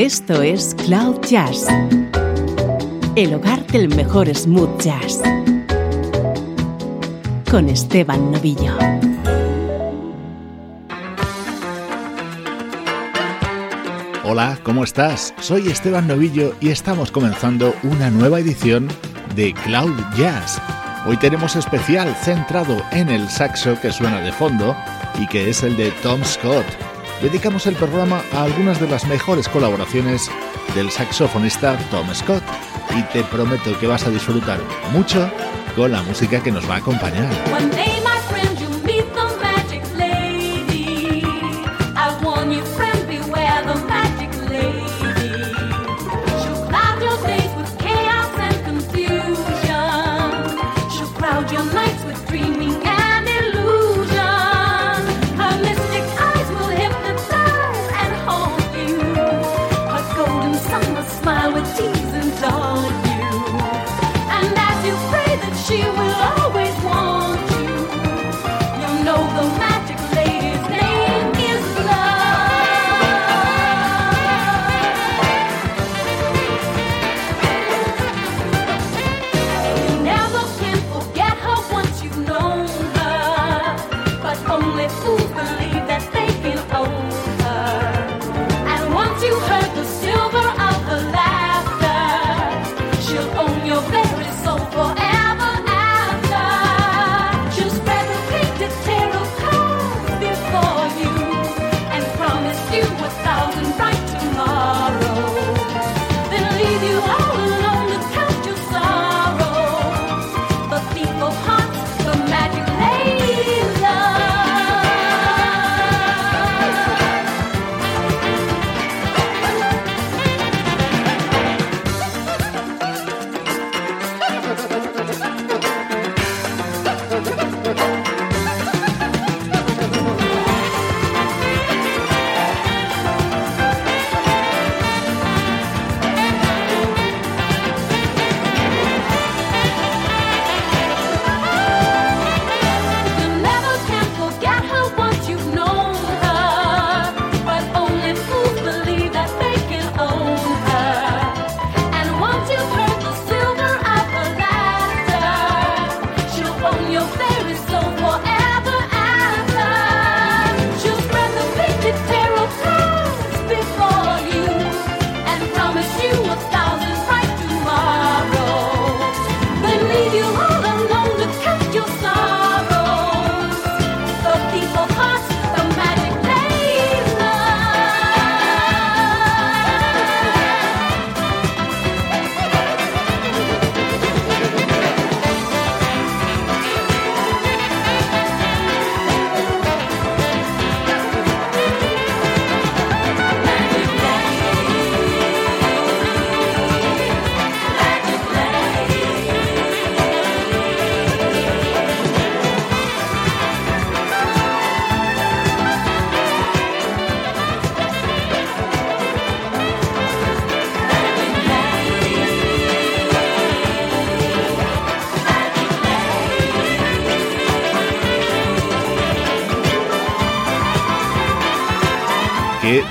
Esto es Cloud Jazz, el hogar del mejor smooth jazz, con Esteban Novillo. Hola, ¿cómo estás? Soy Esteban Novillo y estamos comenzando una nueva edición de Cloud Jazz. Hoy tenemos especial centrado en el saxo que suena de fondo y que es el de Tom Scott dedicamos el programa a algunas de las mejores colaboraciones del saxofonista Tom Scott y te prometo que vas a disfrutar mucho con la música que nos va a acompañar.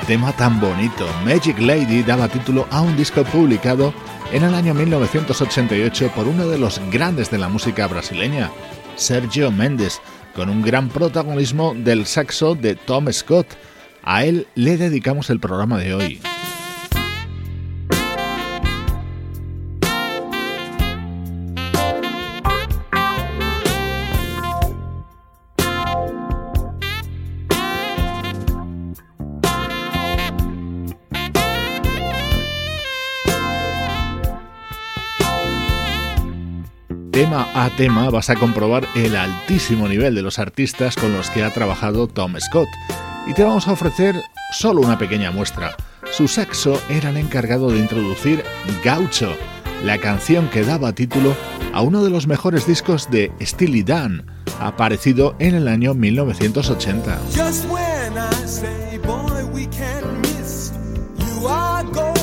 Tema tan bonito. Magic Lady daba título a un disco publicado en el año 1988 por uno de los grandes de la música brasileña, Sergio Méndez, con un gran protagonismo del saxo de Tom Scott. A él le dedicamos el programa de hoy. Tema a tema vas a comprobar el altísimo nivel de los artistas con los que ha trabajado Tom Scott. Y te vamos a ofrecer solo una pequeña muestra. Su saxo era el encargado de introducir Gaucho, la canción que daba título a uno de los mejores discos de Steely Dan, aparecido en el año 1980. as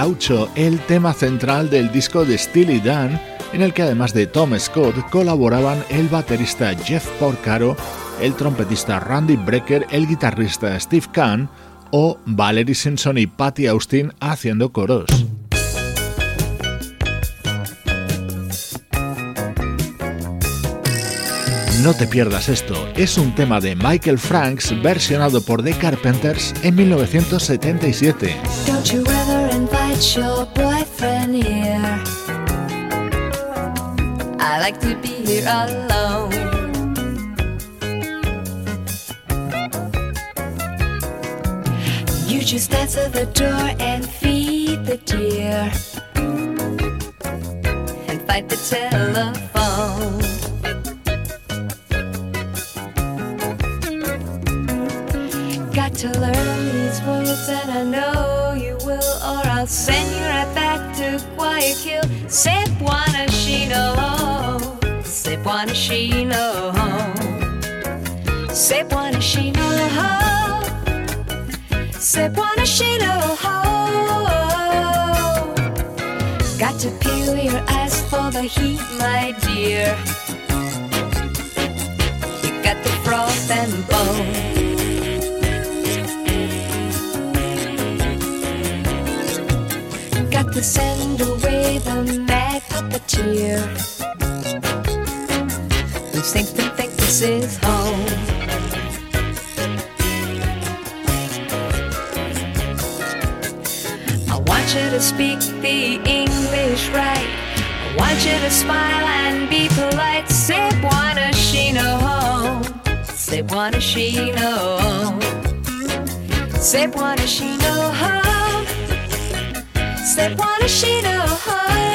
Gaucho, el tema central del disco de Steely Dan, en el que además de Tom Scott colaboraban el baterista Jeff Porcaro, el trompetista Randy Brecker, el guitarrista Steve Kahn o Valerie Simpson y Patty Austin haciendo coros. No te pierdas esto, es un tema de Michael Franks versionado por The Carpenters en 1977. Invite your boyfriend here. I like to be here alone. You just answer the door and feed the deer. And fight the telephone. Got to learn Se buena chino, se buena chino, se buena chino, se buena chino. Got to peel your eyes for the heat, my dear. You got the frost and bone. send away the mad puppeteer. We think we and think this is home. I want you to speak the English right. I want you to smile and be polite. Say wanna. Say wanna. Say wanna. Say buona chino I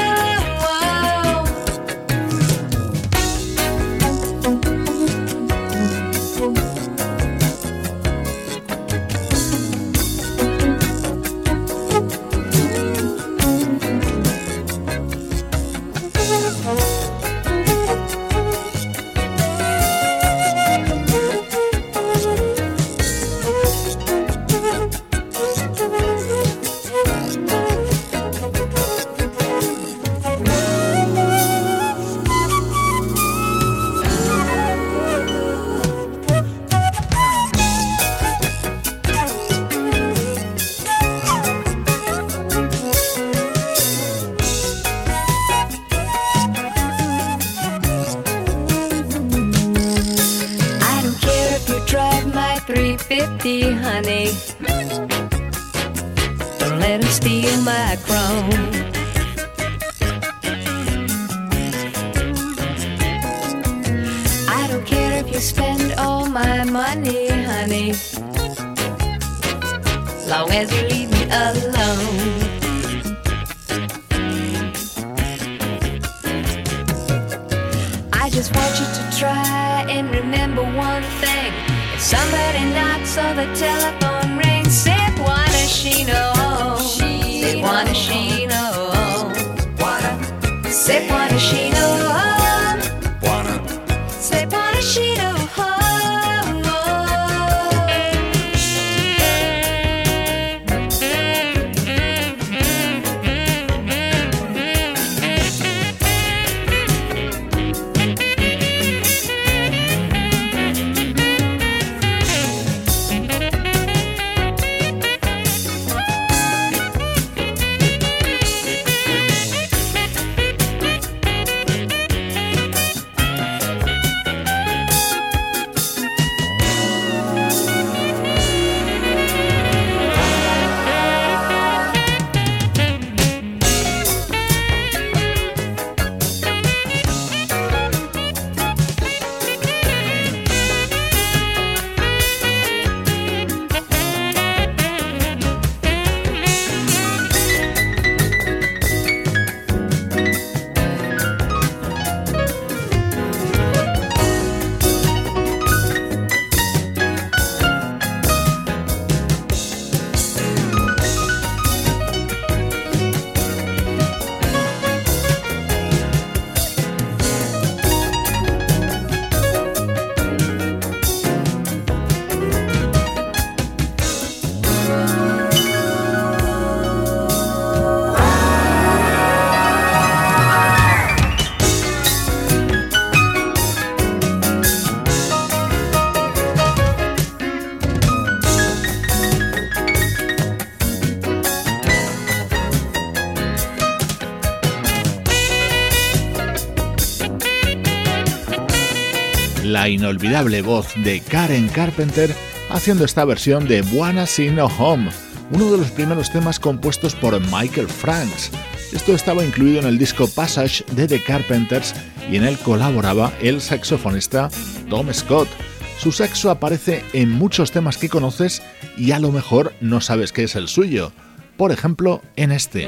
telephone rings. Said, what does she know? Said, what does she know? Said, what does she know? La inolvidable voz de Karen Carpenter haciendo esta versión de Wanna See No Home, uno de los primeros temas compuestos por Michael Franks. Esto estaba incluido en el disco Passage de The Carpenters y en él colaboraba el saxofonista Tom Scott. Su saxo aparece en muchos temas que conoces y a lo mejor no sabes qué es el suyo. Por ejemplo, en este.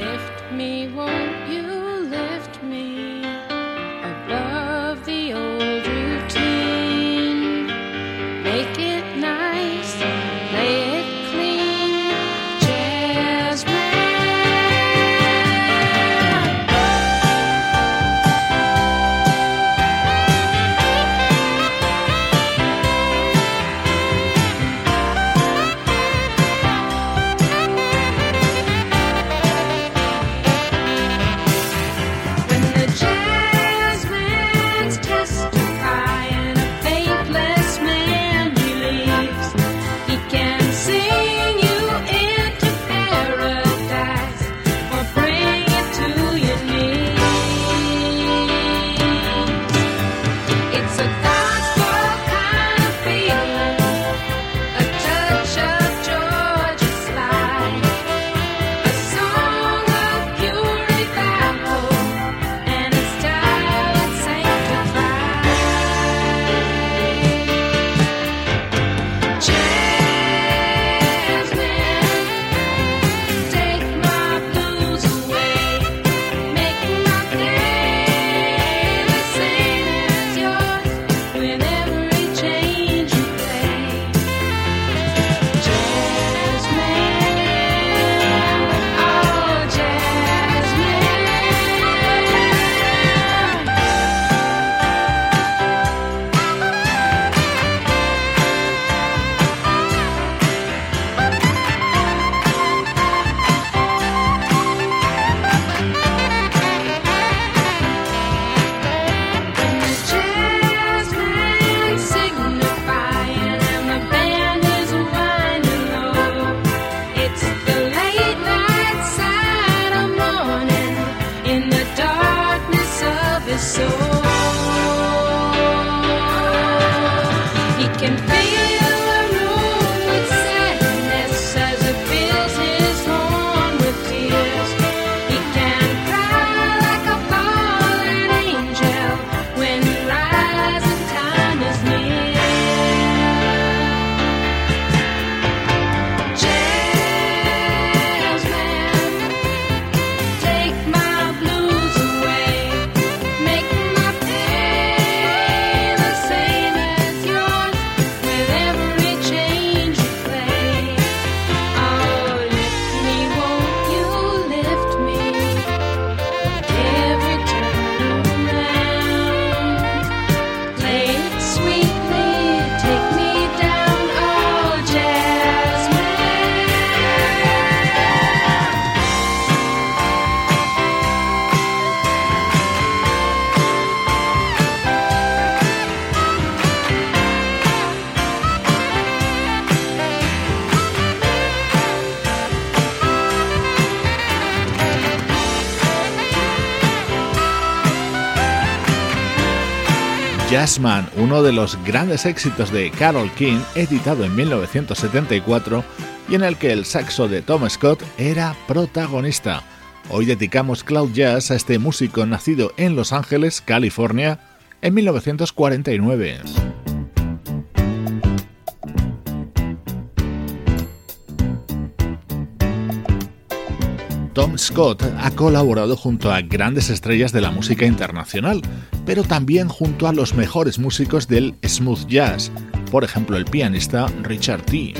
Jazzman, uno de los grandes éxitos de Carol King, editado en 1974 y en el que el saxo de Tom Scott era protagonista. Hoy dedicamos Cloud Jazz a este músico nacido en Los Ángeles, California, en 1949. Tom Scott ha colaborado junto a grandes estrellas de la música internacional, pero también junto a los mejores músicos del smooth jazz, por ejemplo el pianista Richard T.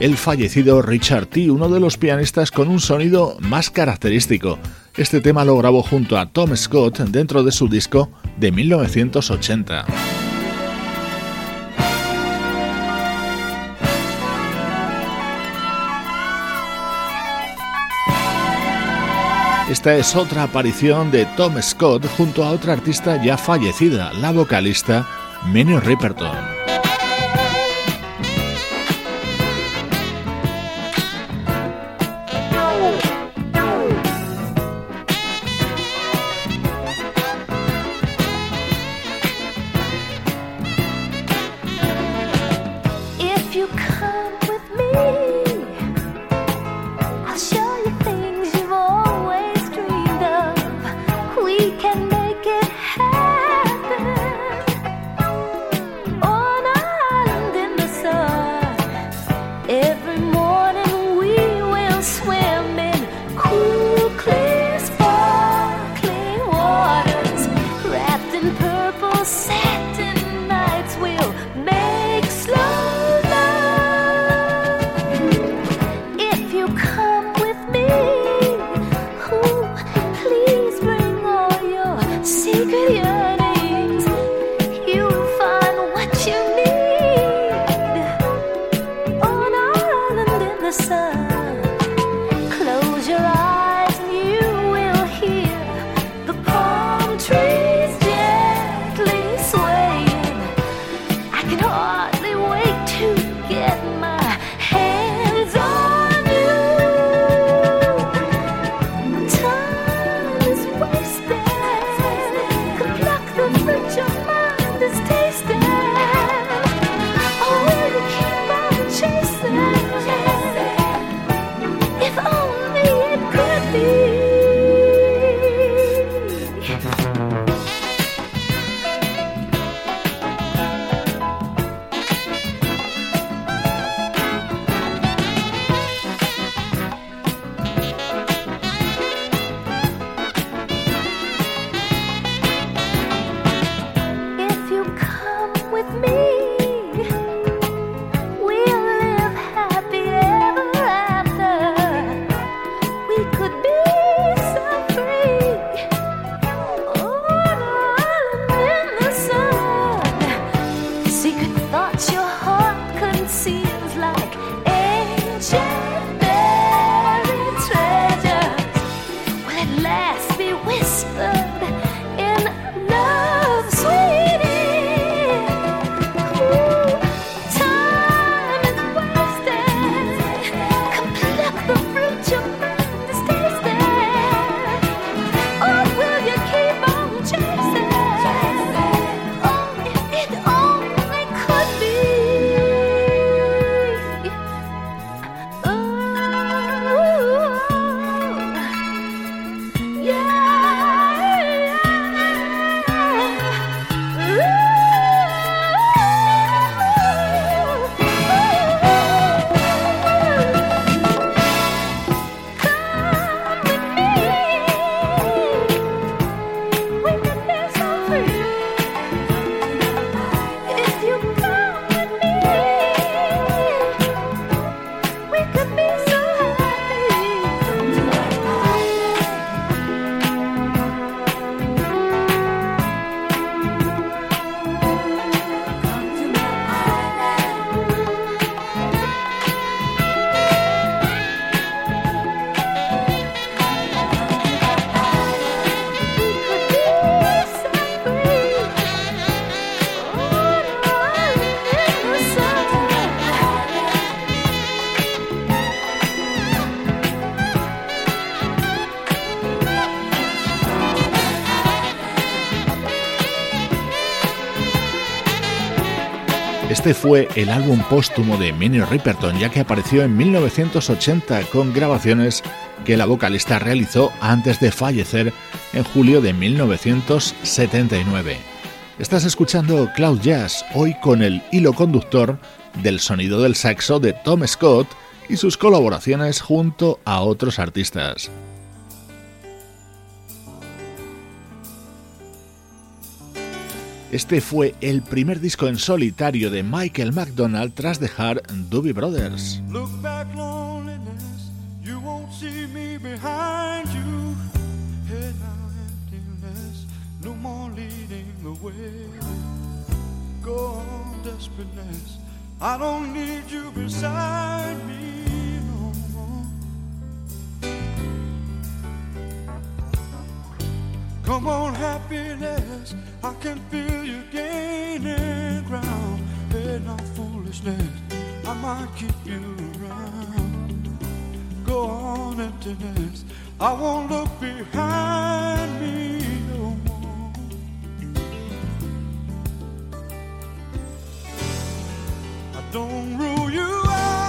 el fallecido Richard T., uno de los pianistas con un sonido más característico. Este tema lo grabó junto a Tom Scott dentro de su disco de 1980. Esta es otra aparición de Tom Scott junto a otra artista ya fallecida, la vocalista Minnie Riperton. Este fue el álbum póstumo de Minnie Riperton, ya que apareció en 1980 con grabaciones que la vocalista realizó antes de fallecer en julio de 1979. Estás escuchando Cloud Jazz, hoy con el hilo conductor del sonido del saxo de Tom Scott y sus colaboraciones junto a otros artistas. Este fue el primer disco en solitario de Michael McDonald tras dejar Doobie Brothers. Look back, loneliness. You won't see me behind you. Head now, emptiness. No more leading the way. Go on, desperateness. I don't need you beside me Come on, happiness. I can feel you gaining ground. Head now, foolishness. I might keep you around. Go on, emptiness. I won't look behind me no more. I don't rule you out.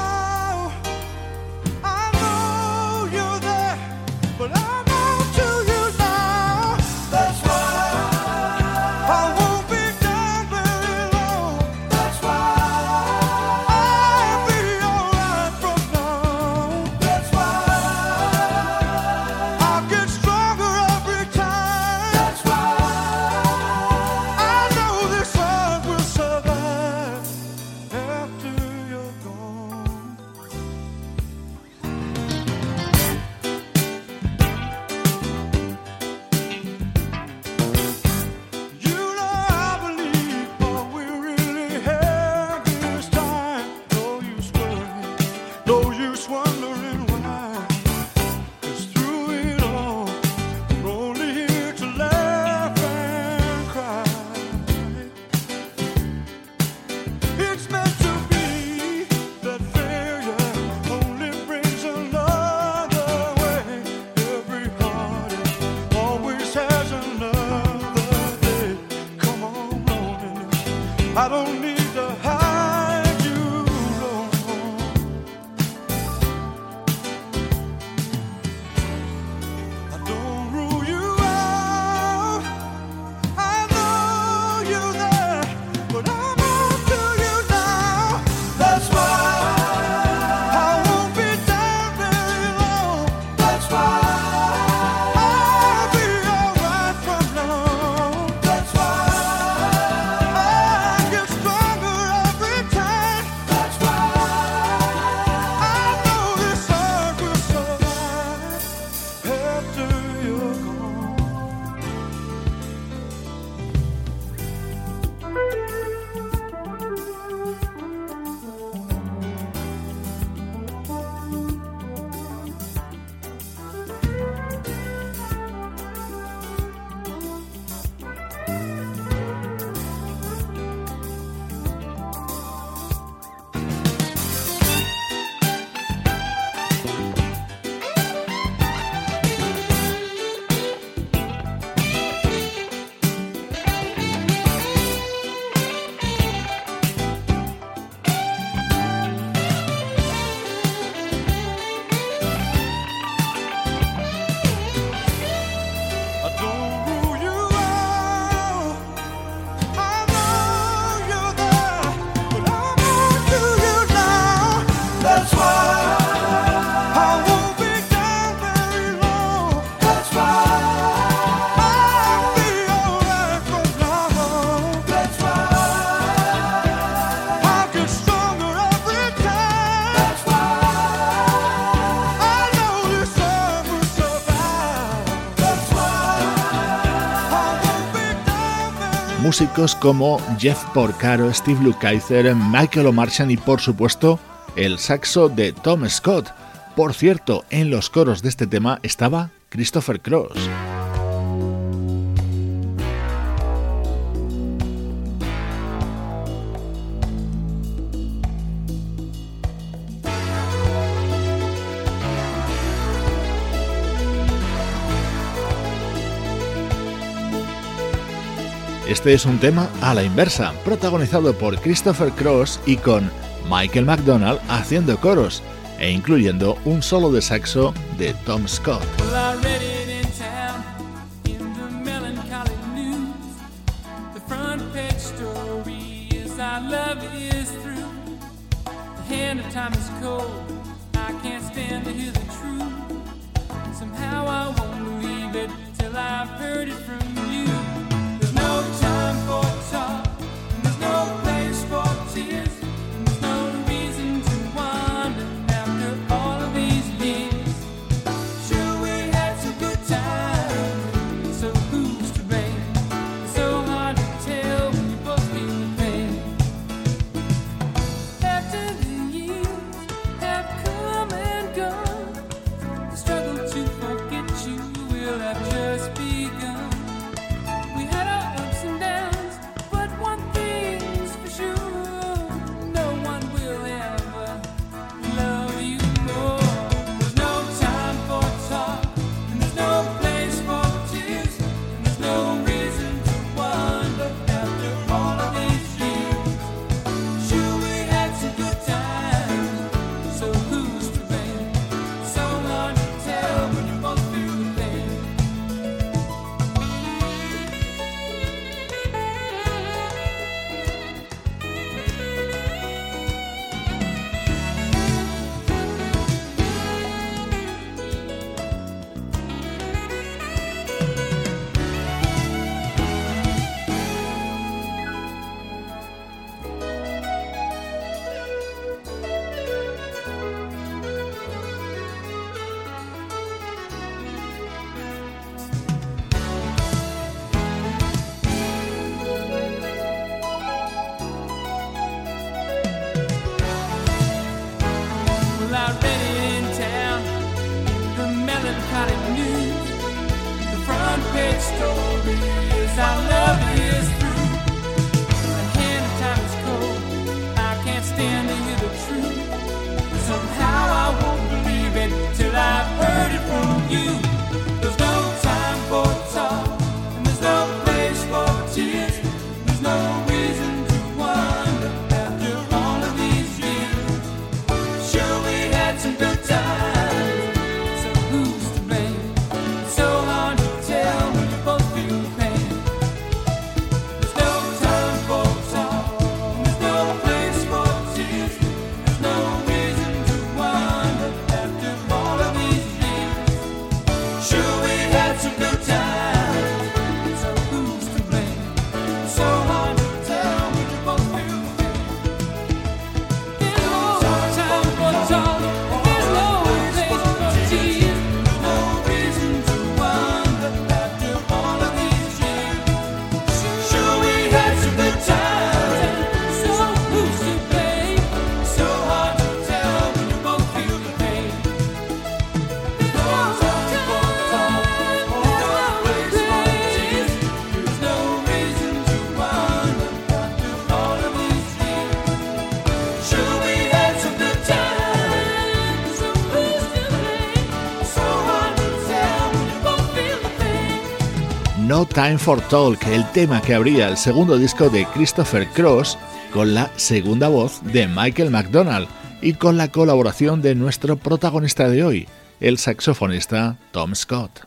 Músicos como Jeff Porcaro, Steve Lukather, Michael O'Martian y por supuesto el saxo de Tom Scott. Por cierto, en los coros de este tema estaba Christopher Cross. Este es un tema a la inversa, protagonizado por Christopher Cross y con Michael McDonald haciendo coros e incluyendo un solo de saxo de Tom Scott. Well, I read it Time for Talk, el tema que abría el segundo disco de Christopher Cross con la segunda voz de Michael McDonald y con la colaboración de nuestro protagonista de hoy, el saxofonista Tom Scott.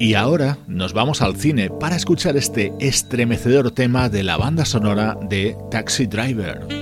Y ahora nos vamos al cine para escuchar este estremecedor tema de la banda sonora de Taxi Driver.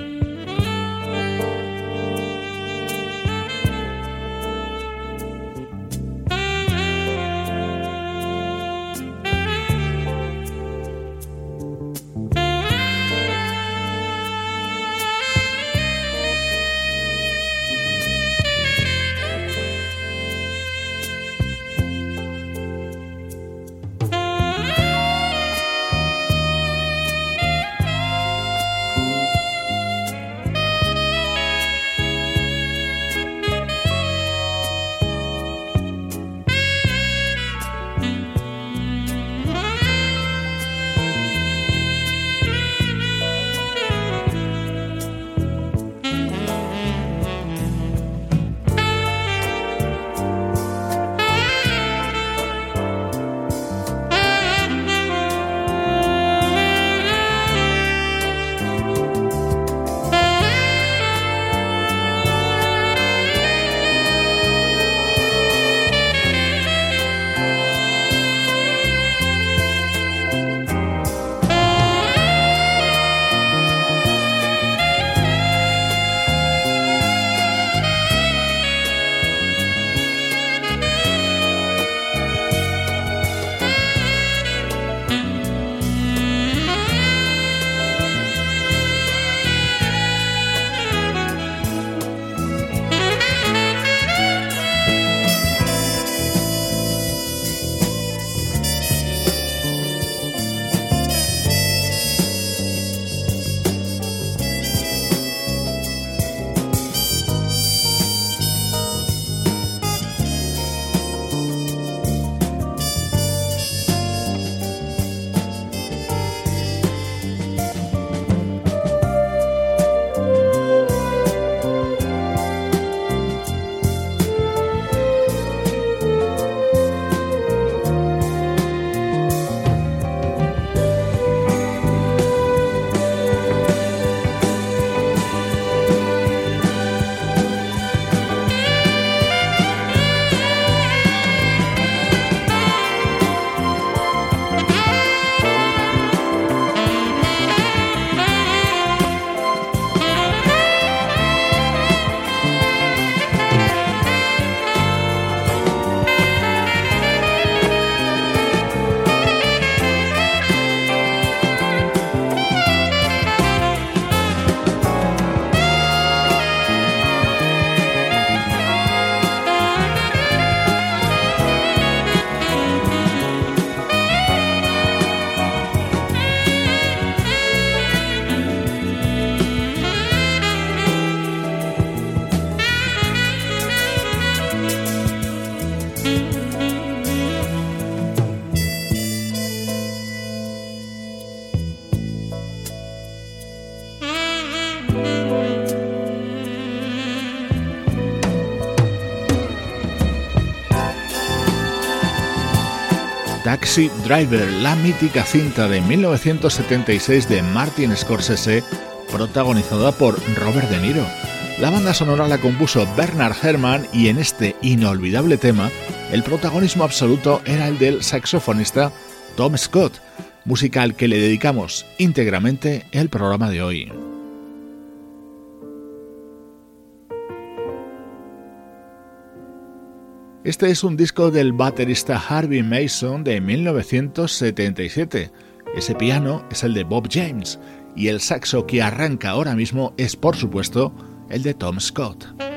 Taxi Driver, la mítica cinta de 1976 de Martin Scorsese, protagonizada por Robert De Niro. La banda sonora la compuso Bernard Herrmann y en este inolvidable tema, el protagonismo absoluto era el del saxofonista Tom Scott, música al que le dedicamos íntegramente el programa de hoy. Este es un disco del baterista Harvey Mason de 1977. Ese piano es el de Bob James y el saxo que arranca ahora mismo es por supuesto el de Tom Scott.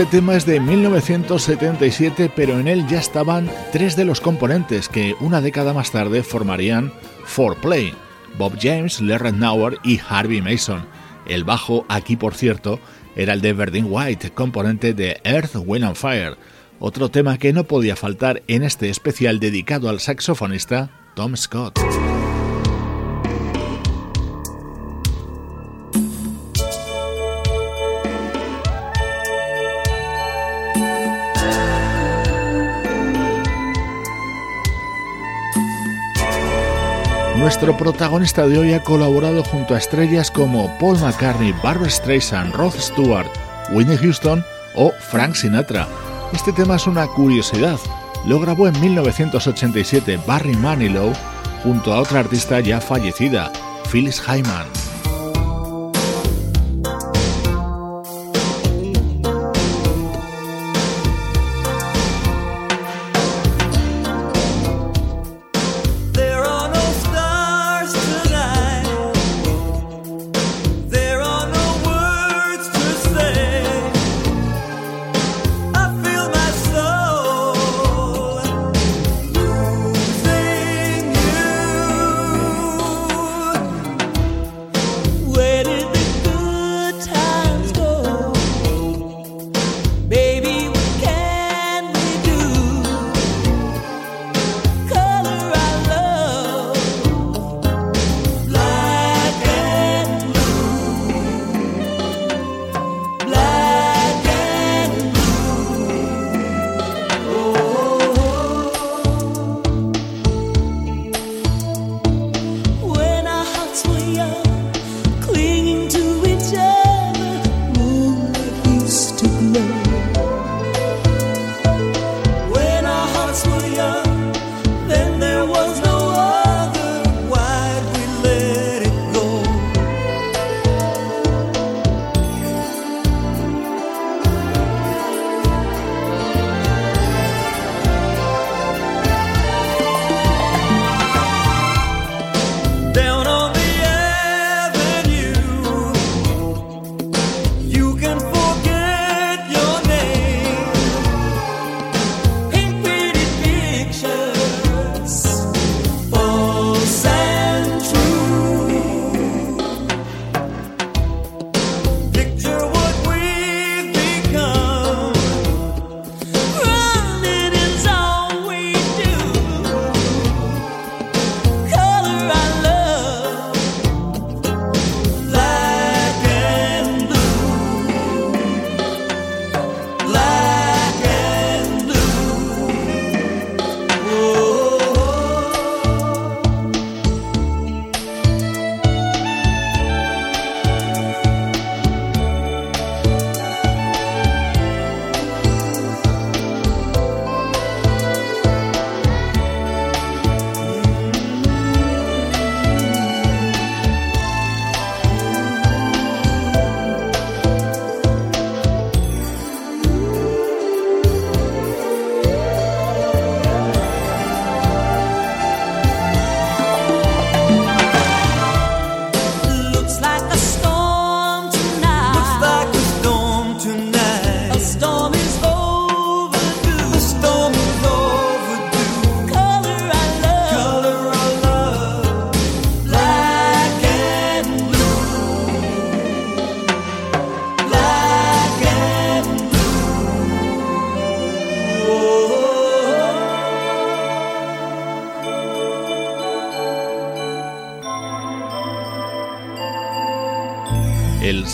Este tema es de 1977, pero en él ya estaban tres de los componentes que una década más tarde formarían 4Play, Bob James, Larry Nauer y Harvey Mason. El bajo aquí, por cierto, era el de Verdine White, componente de Earth, Wind and Fire, otro tema que no podía faltar en este especial dedicado al saxofonista Tom Scott. Nuestro protagonista de hoy ha colaborado junto a estrellas como Paul McCartney, Barbara Streisand, Rod Stewart, Whitney Houston o Frank Sinatra. Este tema es una curiosidad. Lo grabó en 1987 Barry Manilow junto a otra artista ya fallecida, Phyllis Hyman.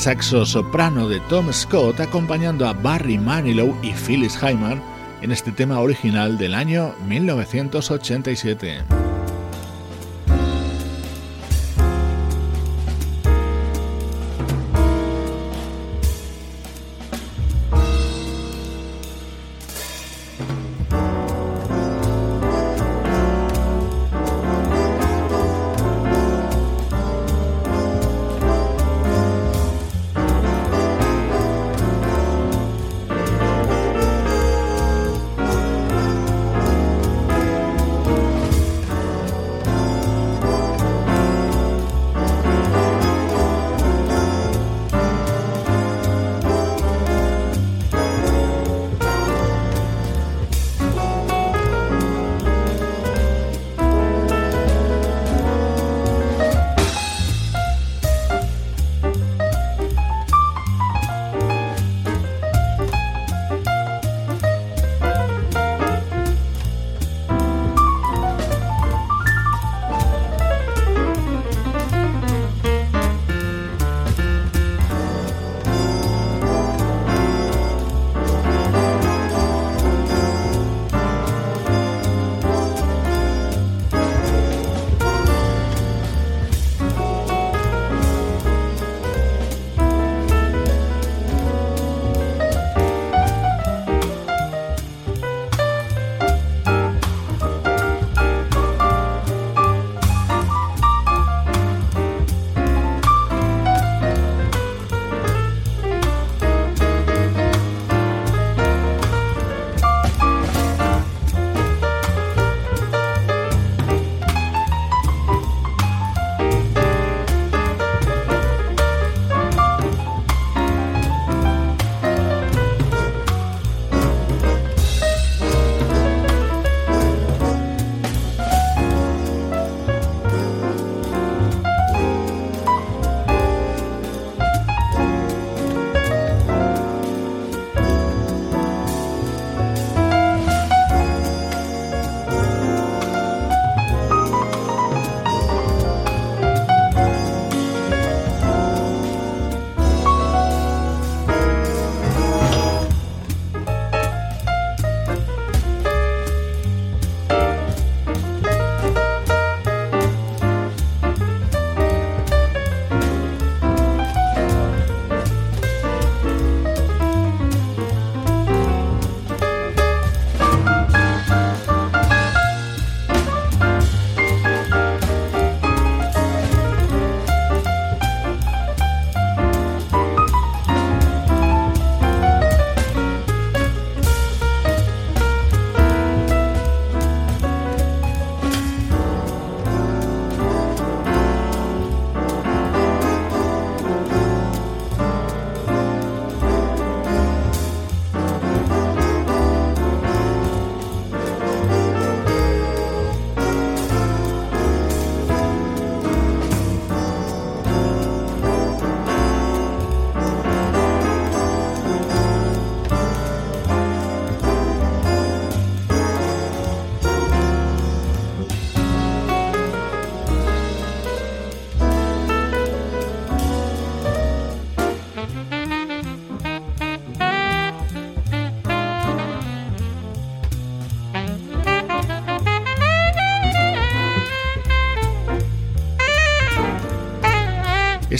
Saxo soprano de Tom Scott acompañando a Barry Manilow y Phyllis Hyman en este tema original del año 1987.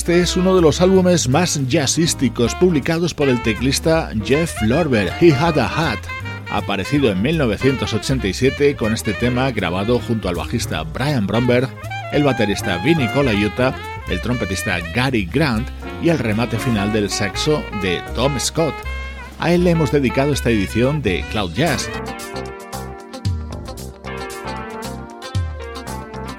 Este es uno de los álbumes más jazzísticos publicados por el teclista Jeff Lorber, He Had a Hat, aparecido en 1987 con este tema grabado junto al bajista Brian Bromberg, el baterista Vinnie Colaiuta, el trompetista Gary Grant y el remate final del saxo de Tom Scott. A él le hemos dedicado esta edición de Cloud Jazz.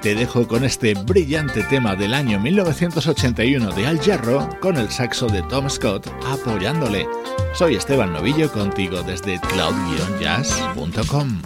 Te dejo con este brillante tema del año 1981 de Al Jarro con el saxo de Tom Scott apoyándole. Soy Esteban Novillo contigo desde cloud-jazz.com.